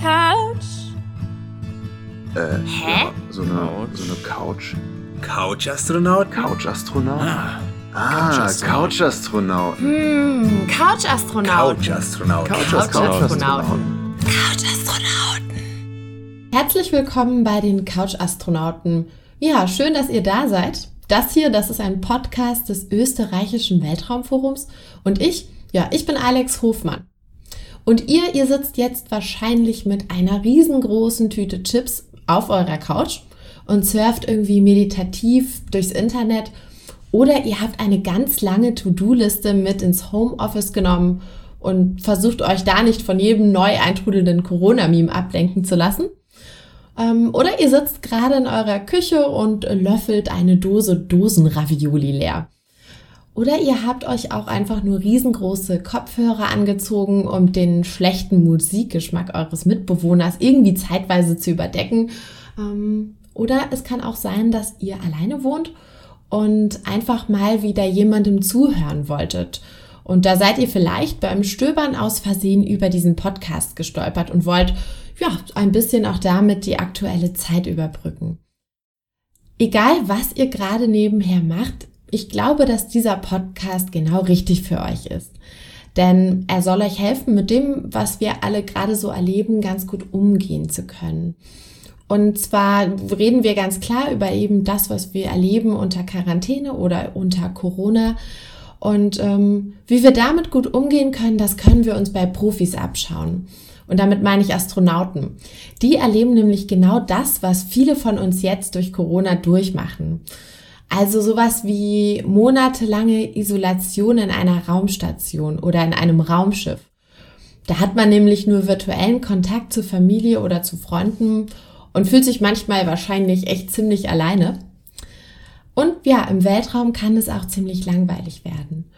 Couch? Äh, Hä? Ja, so eine, so eine Couch. Couch-Astronauten? Couch-Astronaut? Ah, Ah, Couch-Astronaut. Couch-Astronaut. Hm, Couch-Astronauten. Couch-Astronauten. Couch-Astronauten. Herzlich willkommen bei den Couch-Astronauten. Ja, schön, dass ihr da seid. Das hier, das ist ein Podcast des österreichischen Weltraumforums und ich, ja, ich bin Alex Hofmann. Und ihr, ihr sitzt jetzt wahrscheinlich mit einer riesengroßen Tüte Chips auf eurer Couch und surft irgendwie meditativ durchs Internet oder ihr habt eine ganz lange To-Do-Liste mit ins Homeoffice genommen und versucht euch da nicht von jedem neu eintrudelnden Corona-Meme ablenken zu lassen. Ähm, oder ihr sitzt gerade in eurer Küche und löffelt eine Dose Dosenravioli leer. Oder ihr habt euch auch einfach nur riesengroße Kopfhörer angezogen, um den schlechten Musikgeschmack eures Mitbewohners irgendwie zeitweise zu überdecken. Ähm, oder es kann auch sein, dass ihr alleine wohnt und einfach mal wieder jemandem zuhören wolltet. Und da seid ihr vielleicht beim Stöbern aus Versehen über diesen Podcast gestolpert und wollt ja ein bisschen auch damit die aktuelle Zeit überbrücken. Egal, was ihr gerade nebenher macht, ich glaube, dass dieser Podcast genau richtig für euch ist. Denn er soll euch helfen, mit dem, was wir alle gerade so erleben, ganz gut umgehen zu können. Und zwar reden wir ganz klar über eben das, was wir erleben unter Quarantäne oder unter Corona. Und ähm, wie wir damit gut umgehen können, das können wir uns bei Profis abschauen. Und damit meine ich Astronauten. Die erleben nämlich genau das, was viele von uns jetzt durch Corona durchmachen. Also sowas wie monatelange Isolation in einer Raumstation oder in einem Raumschiff. Da hat man nämlich nur virtuellen Kontakt zur Familie oder zu Freunden und fühlt sich manchmal wahrscheinlich echt ziemlich alleine. Und ja, im Weltraum kann es auch ziemlich langweilig werden.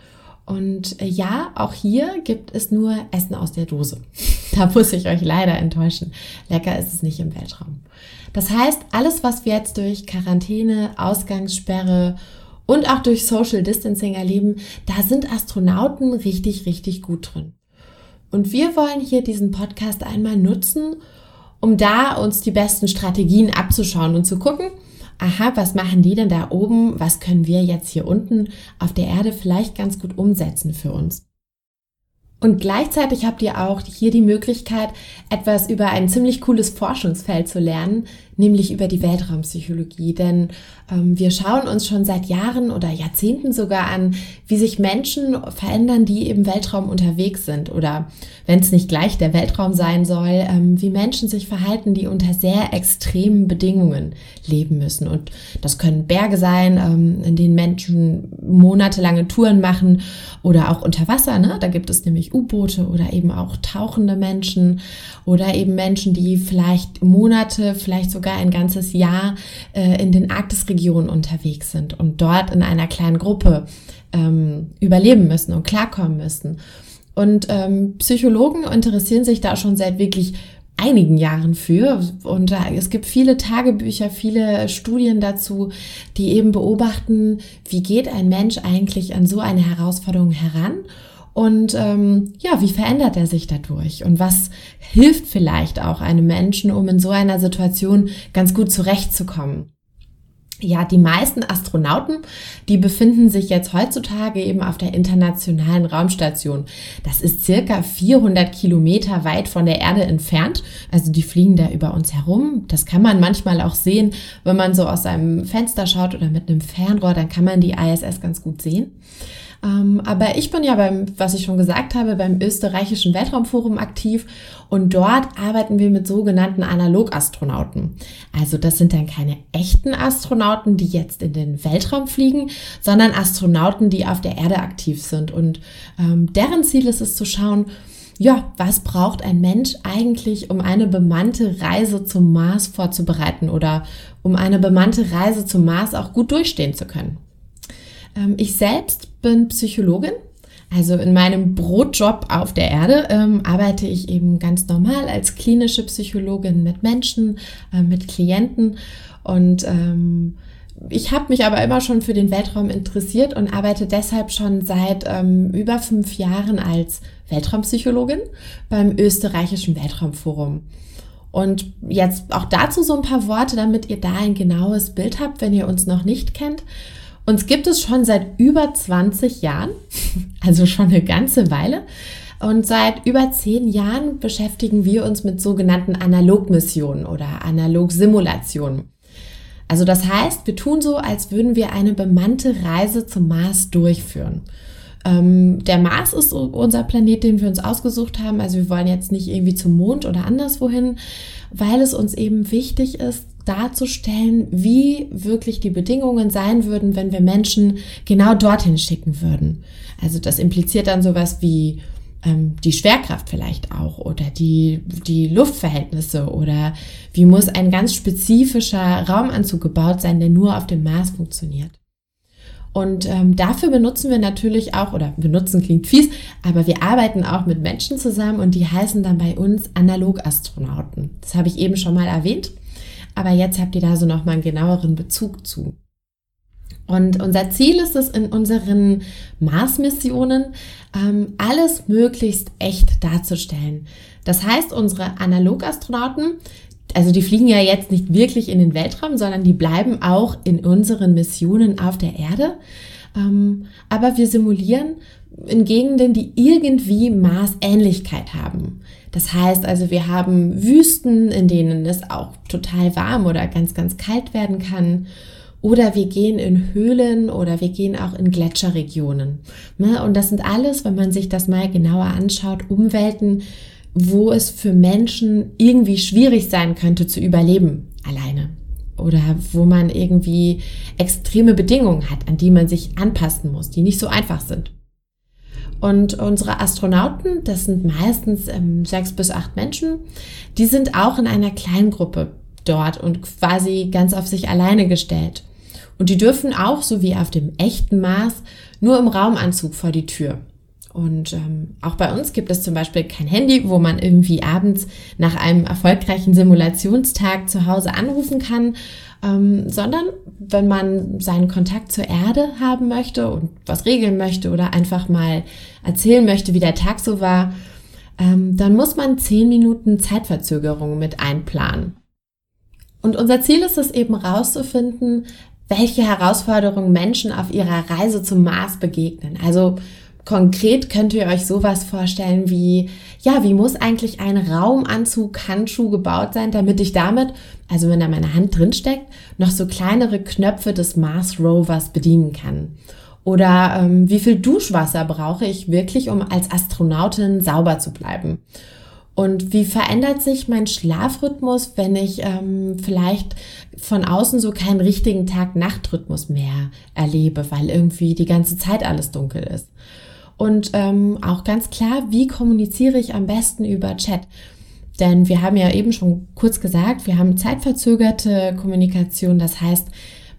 Und äh, ja, auch hier gibt es nur Essen aus der Dose. Da muss ich euch leider enttäuschen. Lecker ist es nicht im Weltraum. Das heißt, alles, was wir jetzt durch Quarantäne, Ausgangssperre und auch durch Social Distancing erleben, da sind Astronauten richtig, richtig gut drin. Und wir wollen hier diesen Podcast einmal nutzen, um da uns die besten Strategien abzuschauen und zu gucken, aha, was machen die denn da oben? Was können wir jetzt hier unten auf der Erde vielleicht ganz gut umsetzen für uns? Und gleichzeitig habt ihr auch hier die Möglichkeit, etwas über ein ziemlich cooles Forschungsfeld zu lernen, nämlich über die Weltraumpsychologie. Denn ähm, wir schauen uns schon seit Jahren oder Jahrzehnten sogar an, wie sich Menschen verändern, die im Weltraum unterwegs sind. Oder wenn es nicht gleich der Weltraum sein soll, ähm, wie Menschen sich verhalten, die unter sehr extremen Bedingungen leben müssen. Und das können Berge sein, ähm, in denen Menschen monatelange Touren machen oder auch unter Wasser. Ne? Da gibt es nämlich U-Boote oder eben auch tauchende Menschen oder eben Menschen, die vielleicht Monate, vielleicht sogar ein ganzes Jahr äh, in den Arktisregionen unterwegs sind und dort in einer kleinen Gruppe ähm, überleben müssen und klarkommen müssen. Und ähm, Psychologen interessieren sich da schon seit wirklich einigen Jahren für. Und äh, es gibt viele Tagebücher, viele Studien dazu, die eben beobachten, wie geht ein Mensch eigentlich an so eine Herausforderung heran und ähm, ja, wie verändert er sich dadurch? Und was hilft vielleicht auch einem Menschen, um in so einer Situation ganz gut zurechtzukommen? Ja, die meisten Astronauten, die befinden sich jetzt heutzutage eben auf der internationalen Raumstation. Das ist circa 400 Kilometer weit von der Erde entfernt. Also die fliegen da über uns herum. Das kann man manchmal auch sehen, wenn man so aus einem Fenster schaut oder mit einem Fernrohr, dann kann man die ISS ganz gut sehen. Ähm, aber ich bin ja beim, was ich schon gesagt habe, beim österreichischen Weltraumforum aktiv und dort arbeiten wir mit sogenannten Analogastronauten. Also das sind dann keine echten Astronauten, die jetzt in den Weltraum fliegen, sondern Astronauten, die auf der Erde aktiv sind. Und ähm, deren Ziel ist es zu schauen, ja, was braucht ein Mensch eigentlich, um eine bemannte Reise zum Mars vorzubereiten oder um eine bemannte Reise zum Mars auch gut durchstehen zu können? Ähm, ich selbst bin Psychologin. Also in meinem Brotjob auf der Erde ähm, arbeite ich eben ganz normal als klinische Psychologin mit Menschen, äh, mit Klienten und ähm, ich habe mich aber immer schon für den Weltraum interessiert und arbeite deshalb schon seit ähm, über fünf Jahren als Weltraumpsychologin beim österreichischen Weltraumforum. Und jetzt auch dazu so ein paar Worte, damit ihr da ein genaues Bild habt, wenn ihr uns noch nicht kennt. Uns gibt es schon seit über 20 Jahren, also schon eine ganze Weile. Und seit über zehn Jahren beschäftigen wir uns mit sogenannten Analogmissionen oder Analogsimulationen. Also das heißt, wir tun so, als würden wir eine bemannte Reise zum Mars durchführen. Ähm, der Mars ist unser Planet, den wir uns ausgesucht haben. Also wir wollen jetzt nicht irgendwie zum Mond oder anderswohin, weil es uns eben wichtig ist, darzustellen, wie wirklich die Bedingungen sein würden, wenn wir Menschen genau dorthin schicken würden. Also das impliziert dann sowas wie ähm, die Schwerkraft vielleicht auch oder die, die Luftverhältnisse oder wie muss ein ganz spezifischer Raumanzug gebaut sein, der nur auf dem Mars funktioniert. Und ähm, dafür benutzen wir natürlich auch, oder benutzen klingt fies, aber wir arbeiten auch mit Menschen zusammen und die heißen dann bei uns Analogastronauten. Das habe ich eben schon mal erwähnt, aber jetzt habt ihr da so nochmal einen genaueren Bezug zu. Und unser Ziel ist es in unseren Mars-Missionen, ähm, alles möglichst echt darzustellen. Das heißt, unsere Analogastronauten, also die fliegen ja jetzt nicht wirklich in den Weltraum, sondern die bleiben auch in unseren Missionen auf der Erde. Ähm, aber wir simulieren in Gegenden, die irgendwie Marsähnlichkeit haben. Das heißt also, wir haben Wüsten, in denen es auch total warm oder ganz, ganz kalt werden kann. Oder wir gehen in Höhlen oder wir gehen auch in Gletscherregionen. Ne? Und das sind alles, wenn man sich das mal genauer anschaut, Umwelten, wo es für Menschen irgendwie schwierig sein könnte zu überleben alleine. Oder wo man irgendwie extreme Bedingungen hat, an die man sich anpassen muss, die nicht so einfach sind. Und unsere Astronauten, das sind meistens ähm, sechs bis acht Menschen, die sind auch in einer Kleingruppe dort und quasi ganz auf sich alleine gestellt. Und die dürfen auch, so wie auf dem echten Mars, nur im Raumanzug vor die Tür. Und ähm, auch bei uns gibt es zum Beispiel kein Handy, wo man irgendwie abends nach einem erfolgreichen Simulationstag zu Hause anrufen kann, ähm, sondern wenn man seinen Kontakt zur Erde haben möchte und was regeln möchte oder einfach mal erzählen möchte, wie der Tag so war, ähm, dann muss man zehn Minuten Zeitverzögerung mit einplanen. Und unser Ziel ist es eben rauszufinden, welche Herausforderungen Menschen auf ihrer Reise zum Mars begegnen. Also konkret könnt ihr euch sowas vorstellen wie, ja, wie muss eigentlich ein Raumanzug Handschuh gebaut sein, damit ich damit, also wenn da meine Hand drin steckt, noch so kleinere Knöpfe des Mars Rovers bedienen kann. Oder ähm, wie viel Duschwasser brauche ich wirklich, um als Astronautin sauber zu bleiben? Und wie verändert sich mein Schlafrhythmus, wenn ich ähm, vielleicht von außen so keinen richtigen Tag-Nacht-Rhythmus mehr erlebe, weil irgendwie die ganze Zeit alles dunkel ist? Und ähm, auch ganz klar, wie kommuniziere ich am besten über Chat? Denn wir haben ja eben schon kurz gesagt, wir haben zeitverzögerte Kommunikation. Das heißt,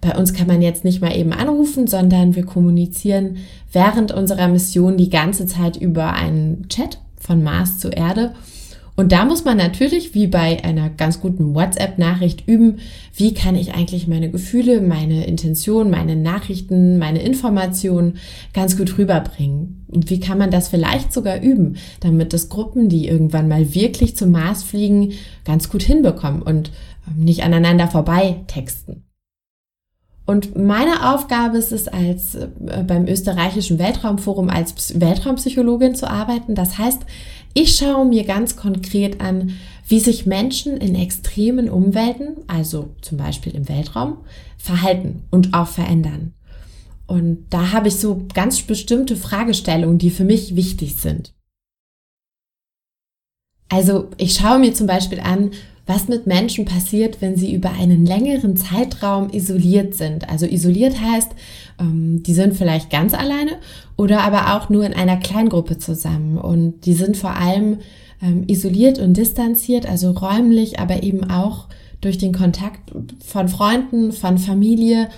bei uns kann man jetzt nicht mal eben anrufen, sondern wir kommunizieren während unserer Mission die ganze Zeit über einen Chat von Mars zu Erde. Und da muss man natürlich, wie bei einer ganz guten WhatsApp-Nachricht, üben, wie kann ich eigentlich meine Gefühle, meine Intention, meine Nachrichten, meine Informationen ganz gut rüberbringen. Und wie kann man das vielleicht sogar üben, damit das Gruppen, die irgendwann mal wirklich zum Mars fliegen, ganz gut hinbekommen und ähm, nicht aneinander vorbei texten. Und meine Aufgabe ist es, als äh, beim österreichischen Weltraumforum als Weltraumpsychologin zu arbeiten. Das heißt, ich schaue mir ganz konkret an, wie sich Menschen in extremen Umwelten, also zum Beispiel im Weltraum, verhalten und auch verändern. Und da habe ich so ganz bestimmte Fragestellungen, die für mich wichtig sind. Also ich schaue mir zum Beispiel an, was mit Menschen passiert, wenn sie über einen längeren Zeitraum isoliert sind. Also isoliert heißt, ähm, die sind vielleicht ganz alleine oder aber auch nur in einer Kleingruppe zusammen. Und die sind vor allem ähm, isoliert und distanziert, also räumlich, aber eben auch durch den Kontakt von Freunden, von Familie.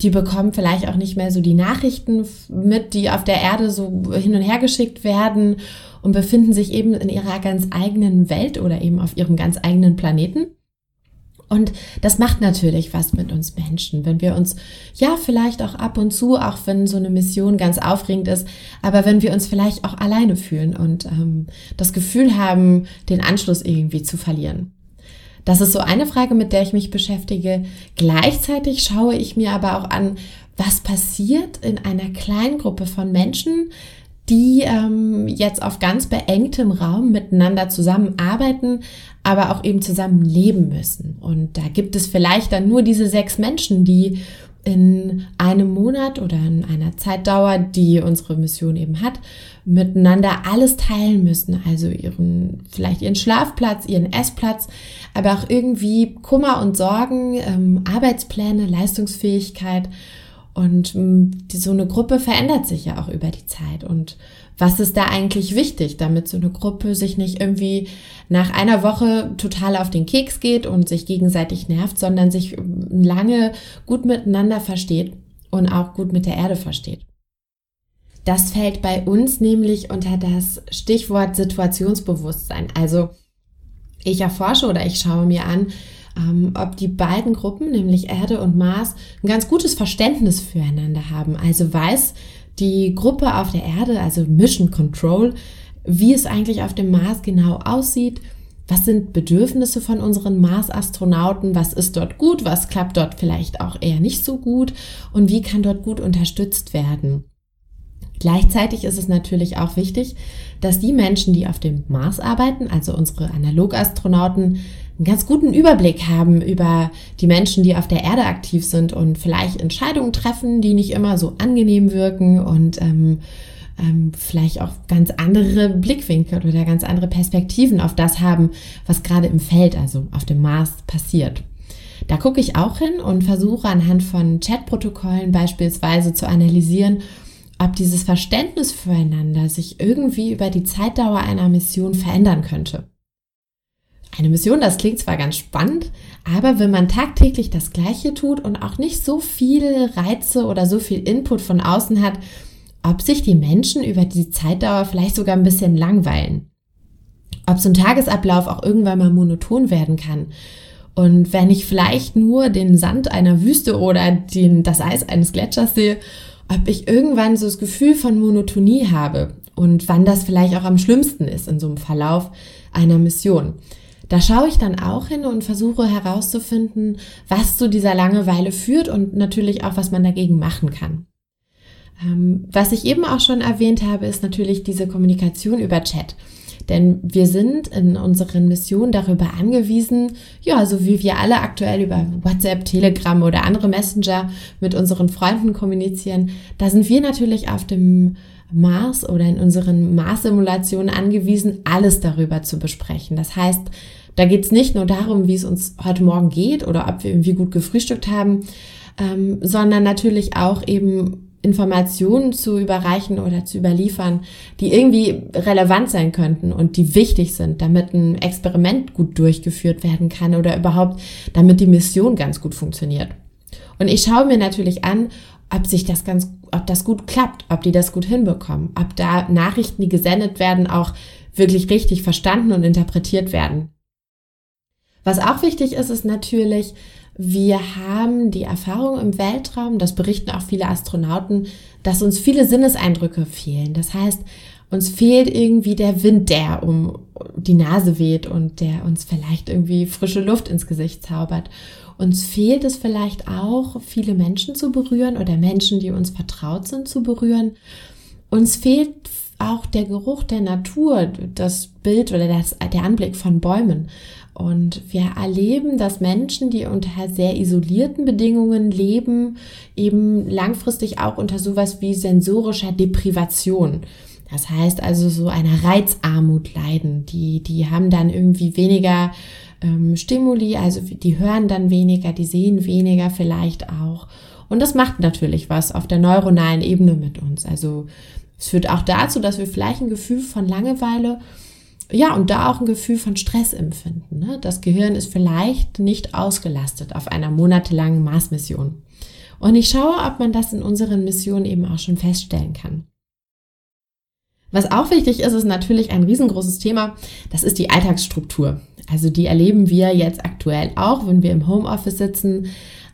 Die bekommen vielleicht auch nicht mehr so die Nachrichten mit, die auf der Erde so hin und her geschickt werden und befinden sich eben in ihrer ganz eigenen Welt oder eben auf ihrem ganz eigenen Planeten. Und das macht natürlich was mit uns Menschen, wenn wir uns, ja, vielleicht auch ab und zu, auch wenn so eine Mission ganz aufregend ist, aber wenn wir uns vielleicht auch alleine fühlen und ähm, das Gefühl haben, den Anschluss irgendwie zu verlieren. Das ist so eine Frage, mit der ich mich beschäftige. Gleichzeitig schaue ich mir aber auch an, was passiert in einer kleinen Gruppe von Menschen, die ähm, jetzt auf ganz beengtem Raum miteinander zusammenarbeiten, aber auch eben zusammen leben müssen. Und da gibt es vielleicht dann nur diese sechs Menschen, die in einem Monat oder in einer Zeitdauer, die unsere Mission eben hat, miteinander alles teilen müssen. Also ihren, vielleicht ihren Schlafplatz, ihren Essplatz, aber auch irgendwie Kummer und Sorgen, ähm, Arbeitspläne, Leistungsfähigkeit und ähm, die, so eine Gruppe verändert sich ja auch über die Zeit. Und was ist da eigentlich wichtig, damit so eine Gruppe sich nicht irgendwie nach einer Woche total auf den Keks geht und sich gegenseitig nervt, sondern sich lange gut miteinander versteht und auch gut mit der Erde versteht. Das fällt bei uns nämlich unter das Stichwort Situationsbewusstsein. Also ich erforsche oder ich schaue mir an, ähm, ob die beiden Gruppen, nämlich Erde und Mars, ein ganz gutes Verständnis füreinander haben. Also weiß die Gruppe auf der Erde, also Mission Control, wie es eigentlich auf dem Mars genau aussieht. Was sind Bedürfnisse von unseren Mars-Astronauten? Was ist dort gut? Was klappt dort vielleicht auch eher nicht so gut? Und wie kann dort gut unterstützt werden? Gleichzeitig ist es natürlich auch wichtig, dass die Menschen, die auf dem Mars arbeiten, also unsere Analogastronauten, einen ganz guten Überblick haben über die Menschen, die auf der Erde aktiv sind und vielleicht Entscheidungen treffen, die nicht immer so angenehm wirken und ähm, ähm, vielleicht auch ganz andere Blickwinkel oder ganz andere Perspektiven auf das haben, was gerade im Feld, also auf dem Mars passiert. Da gucke ich auch hin und versuche anhand von Chatprotokollen beispielsweise zu analysieren, ob dieses Verständnis füreinander sich irgendwie über die Zeitdauer einer Mission verändern könnte. Eine Mission, das klingt zwar ganz spannend, aber wenn man tagtäglich das Gleiche tut und auch nicht so viele Reize oder so viel Input von außen hat, ob sich die Menschen über die Zeitdauer vielleicht sogar ein bisschen langweilen. Ob so ein Tagesablauf auch irgendwann mal monoton werden kann. Und wenn ich vielleicht nur den Sand einer Wüste oder den, das Eis eines Gletschers sehe, ob ich irgendwann so das Gefühl von Monotonie habe und wann das vielleicht auch am schlimmsten ist in so einem Verlauf einer Mission. Da schaue ich dann auch hin und versuche herauszufinden, was zu dieser Langeweile führt und natürlich auch, was man dagegen machen kann. Ähm, was ich eben auch schon erwähnt habe, ist natürlich diese Kommunikation über Chat. Denn wir sind in unseren Missionen darüber angewiesen, ja, so wie wir alle aktuell über WhatsApp, Telegram oder andere Messenger mit unseren Freunden kommunizieren, da sind wir natürlich auf dem Mars oder in unseren Mars-Simulationen angewiesen, alles darüber zu besprechen. Das heißt, da geht es nicht nur darum, wie es uns heute Morgen geht oder ob wir irgendwie gut gefrühstückt haben, ähm, sondern natürlich auch eben Informationen zu überreichen oder zu überliefern, die irgendwie relevant sein könnten und die wichtig sind, damit ein Experiment gut durchgeführt werden kann oder überhaupt, damit die Mission ganz gut funktioniert. Und ich schaue mir natürlich an, ob sich das ganz, ob das gut klappt, ob die das gut hinbekommen, ob da Nachrichten, die gesendet werden, auch wirklich richtig verstanden und interpretiert werden. Was auch wichtig ist, ist natürlich, wir haben die Erfahrung im Weltraum, das berichten auch viele Astronauten, dass uns viele Sinneseindrücke fehlen. Das heißt, uns fehlt irgendwie der Wind, der um die Nase weht und der uns vielleicht irgendwie frische Luft ins Gesicht zaubert. Uns fehlt es vielleicht auch, viele Menschen zu berühren oder Menschen, die uns vertraut sind, zu berühren. Uns fehlt auch der Geruch der Natur, das Bild oder das, der Anblick von Bäumen. Und wir erleben, dass Menschen, die unter sehr isolierten Bedingungen leben, eben langfristig auch unter sowas wie sensorischer Deprivation. Das heißt also so einer Reizarmut leiden. Die, die haben dann irgendwie weniger ähm, Stimuli, also die hören dann weniger, die sehen weniger vielleicht auch. Und das macht natürlich was auf der neuronalen Ebene mit uns. Also es führt auch dazu, dass wir vielleicht ein Gefühl von Langeweile ja, und da auch ein Gefühl von Stress empfinden. Ne? Das Gehirn ist vielleicht nicht ausgelastet auf einer monatelangen Mars-Mission. Und ich schaue, ob man das in unseren Missionen eben auch schon feststellen kann. Was auch wichtig ist, ist natürlich ein riesengroßes Thema. Das ist die Alltagsstruktur. Also die erleben wir jetzt aktuell auch, wenn wir im Homeoffice sitzen.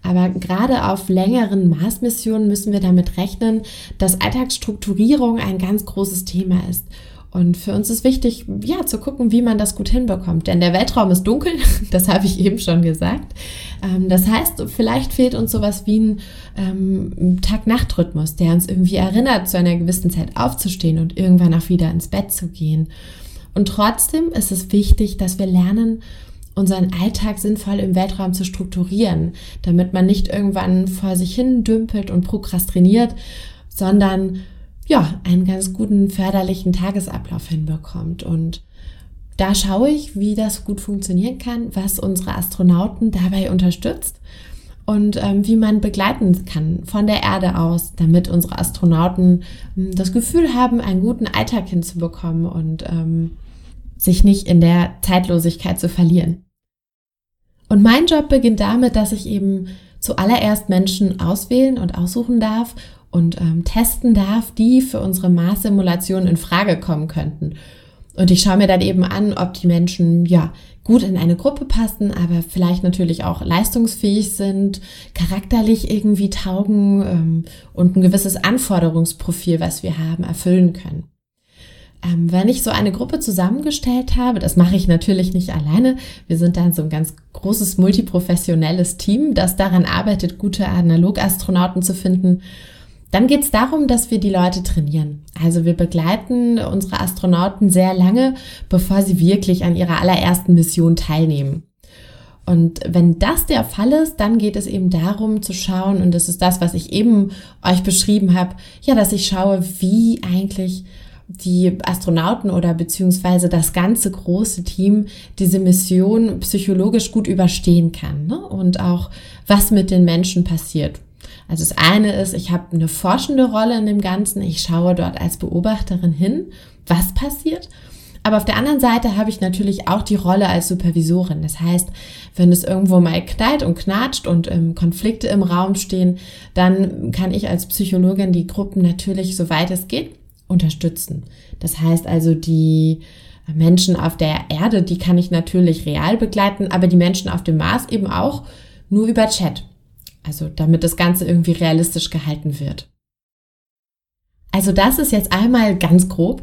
Aber gerade auf längeren Marsmissionen müssen wir damit rechnen, dass Alltagsstrukturierung ein ganz großes Thema ist. Und für uns ist wichtig, ja, zu gucken, wie man das gut hinbekommt. Denn der Weltraum ist dunkel, das habe ich eben schon gesagt. Ähm, das heißt, vielleicht fehlt uns sowas wie ein ähm, Tag-Nacht-Rhythmus, der uns irgendwie erinnert, zu einer gewissen Zeit aufzustehen und irgendwann auch wieder ins Bett zu gehen. Und trotzdem ist es wichtig, dass wir lernen, unseren Alltag sinnvoll im Weltraum zu strukturieren, damit man nicht irgendwann vor sich hin dümpelt und prokrastiniert, sondern ja, einen ganz guten förderlichen Tagesablauf hinbekommt. Und da schaue ich, wie das gut funktionieren kann, was unsere Astronauten dabei unterstützt und ähm, wie man begleiten kann von der Erde aus, damit unsere Astronauten ähm, das Gefühl haben, einen guten Alltag hinzubekommen und ähm, sich nicht in der Zeitlosigkeit zu verlieren. Und mein Job beginnt damit, dass ich eben zuallererst Menschen auswählen und aussuchen darf und ähm, testen darf, die für unsere Mars-Simulation in Frage kommen könnten. Und ich schaue mir dann eben an, ob die Menschen ja gut in eine Gruppe passen, aber vielleicht natürlich auch leistungsfähig sind, charakterlich irgendwie taugen ähm, und ein gewisses Anforderungsprofil, was wir haben, erfüllen können. Ähm, wenn ich so eine Gruppe zusammengestellt habe, das mache ich natürlich nicht alleine. Wir sind dann so ein ganz großes multiprofessionelles Team, das daran arbeitet, gute Analogastronauten zu finden dann geht es darum, dass wir die Leute trainieren. Also wir begleiten unsere Astronauten sehr lange, bevor sie wirklich an ihrer allerersten Mission teilnehmen. Und wenn das der Fall ist, dann geht es eben darum zu schauen, und das ist das, was ich eben euch beschrieben habe, ja, dass ich schaue, wie eigentlich die Astronauten oder beziehungsweise das ganze große Team diese Mission psychologisch gut überstehen kann ne? und auch was mit den Menschen passiert. Also das eine ist, ich habe eine forschende Rolle in dem Ganzen. Ich schaue dort als Beobachterin hin, was passiert. Aber auf der anderen Seite habe ich natürlich auch die Rolle als Supervisorin. Das heißt, wenn es irgendwo mal knallt und knatscht und ähm, Konflikte im Raum stehen, dann kann ich als Psychologin die Gruppen natürlich, soweit es geht, unterstützen. Das heißt also, die Menschen auf der Erde, die kann ich natürlich real begleiten, aber die Menschen auf dem Mars eben auch nur über Chat. Also damit das Ganze irgendwie realistisch gehalten wird. Also das ist jetzt einmal ganz grob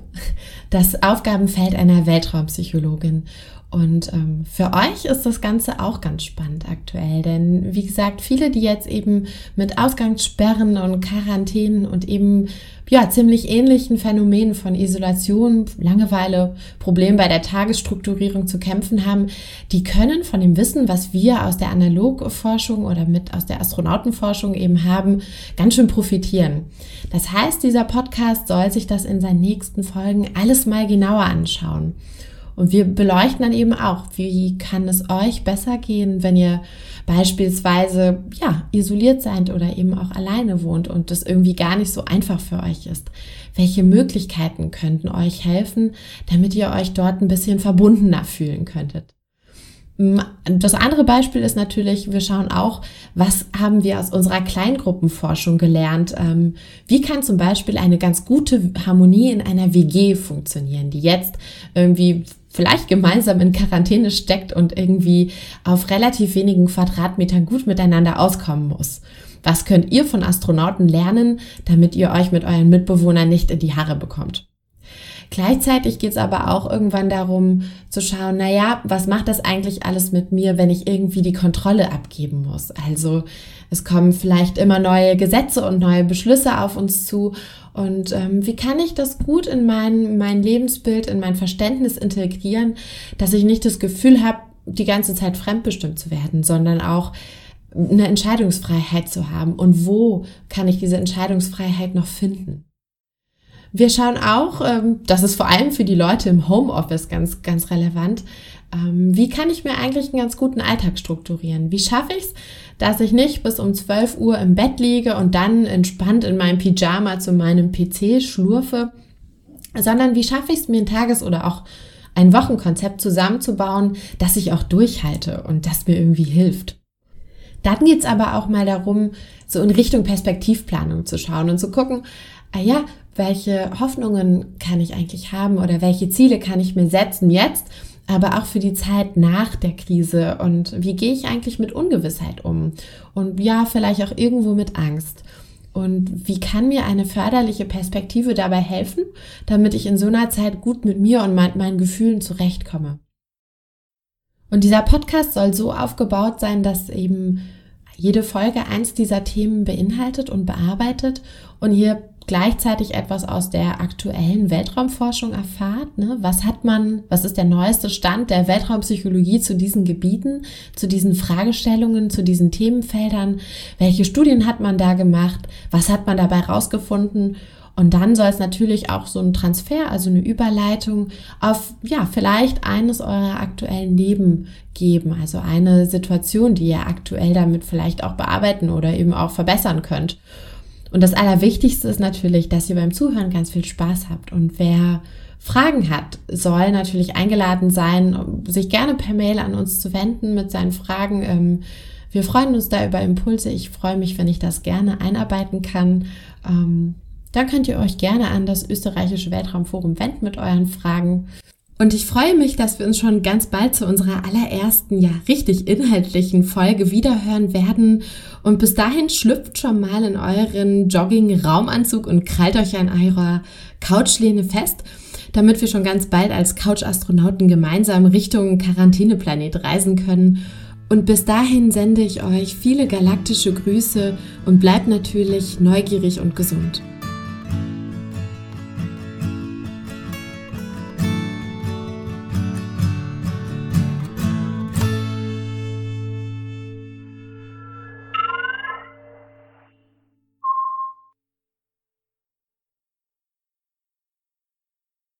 das Aufgabenfeld einer Weltraumpsychologin. Und ähm, für euch ist das Ganze auch ganz spannend aktuell, denn wie gesagt, viele, die jetzt eben mit Ausgangssperren und Quarantänen und eben ja ziemlich ähnlichen Phänomenen von Isolation, Langeweile, Problem bei der Tagesstrukturierung zu kämpfen haben, die können von dem Wissen, was wir aus der Analogforschung oder mit aus der Astronautenforschung eben haben, ganz schön profitieren. Das heißt, dieser Podcast soll sich das in seinen nächsten Folgen alles mal genauer anschauen. Und wir beleuchten dann eben auch, wie kann es euch besser gehen, wenn ihr beispielsweise ja isoliert seid oder eben auch alleine wohnt und das irgendwie gar nicht so einfach für euch ist. Welche Möglichkeiten könnten euch helfen, damit ihr euch dort ein bisschen verbundener fühlen könntet? Das andere Beispiel ist natürlich, wir schauen auch, was haben wir aus unserer Kleingruppenforschung gelernt? Ähm, wie kann zum Beispiel eine ganz gute Harmonie in einer WG funktionieren, die jetzt irgendwie vielleicht gemeinsam in Quarantäne steckt und irgendwie auf relativ wenigen Quadratmetern gut miteinander auskommen muss. Was könnt ihr von Astronauten lernen, damit ihr euch mit euren Mitbewohnern nicht in die Haare bekommt? Gleichzeitig geht es aber auch irgendwann darum zu schauen, na ja, was macht das eigentlich alles mit mir, wenn ich irgendwie die Kontrolle abgeben muss? Also es kommen vielleicht immer neue Gesetze und neue Beschlüsse auf uns zu und ähm, wie kann ich das gut in mein, mein Lebensbild, in mein Verständnis integrieren, dass ich nicht das Gefühl habe, die ganze Zeit fremdbestimmt zu werden, sondern auch eine Entscheidungsfreiheit zu haben. Und wo kann ich diese Entscheidungsfreiheit noch finden? Wir schauen auch, ähm, das ist vor allem für die Leute im Homeoffice ganz, ganz relevant, wie kann ich mir eigentlich einen ganz guten Alltag strukturieren? Wie schaffe ich es, dass ich nicht bis um 12 Uhr im Bett liege und dann entspannt in meinem Pyjama zu meinem PC schlurfe, sondern wie schaffe ich es mir ein Tages- oder auch ein Wochenkonzept zusammenzubauen, das ich auch durchhalte und das mir irgendwie hilft. Dann geht's aber auch mal darum, so in Richtung Perspektivplanung zu schauen und zu gucken, ah ja, welche Hoffnungen kann ich eigentlich haben oder welche Ziele kann ich mir setzen jetzt, aber auch für die Zeit nach der Krise und wie gehe ich eigentlich mit Ungewissheit um und ja, vielleicht auch irgendwo mit Angst. Und wie kann mir eine förderliche Perspektive dabei helfen, damit ich in so einer Zeit gut mit mir und mein, meinen Gefühlen zurechtkomme? Und dieser Podcast soll so aufgebaut sein, dass eben jede Folge eins dieser Themen beinhaltet und bearbeitet und ihr gleichzeitig etwas aus der aktuellen Weltraumforschung erfahrt. Ne? Was hat man, was ist der neueste Stand der Weltraumpsychologie zu diesen Gebieten, zu diesen Fragestellungen, zu diesen Themenfeldern? Welche Studien hat man da gemacht? Was hat man dabei rausgefunden? Und dann soll es natürlich auch so ein Transfer, also eine Überleitung auf, ja, vielleicht eines eurer aktuellen Leben geben. Also eine Situation, die ihr aktuell damit vielleicht auch bearbeiten oder eben auch verbessern könnt. Und das Allerwichtigste ist natürlich, dass ihr beim Zuhören ganz viel Spaß habt. Und wer Fragen hat, soll natürlich eingeladen sein, sich gerne per Mail an uns zu wenden mit seinen Fragen. Ähm, wir freuen uns da über Impulse. Ich freue mich, wenn ich das gerne einarbeiten kann. Ähm, dann könnt ihr euch gerne an das österreichische Weltraumforum wenden mit euren Fragen. Und ich freue mich, dass wir uns schon ganz bald zu unserer allerersten, ja, richtig inhaltlichen Folge wiederhören werden. Und bis dahin schlüpft schon mal in euren Jogging-Raumanzug und krallt euch an eurer Couchlehne fest, damit wir schon ganz bald als Couch-Astronauten gemeinsam Richtung Quarantäneplanet reisen können. Und bis dahin sende ich euch viele galaktische Grüße und bleibt natürlich neugierig und gesund.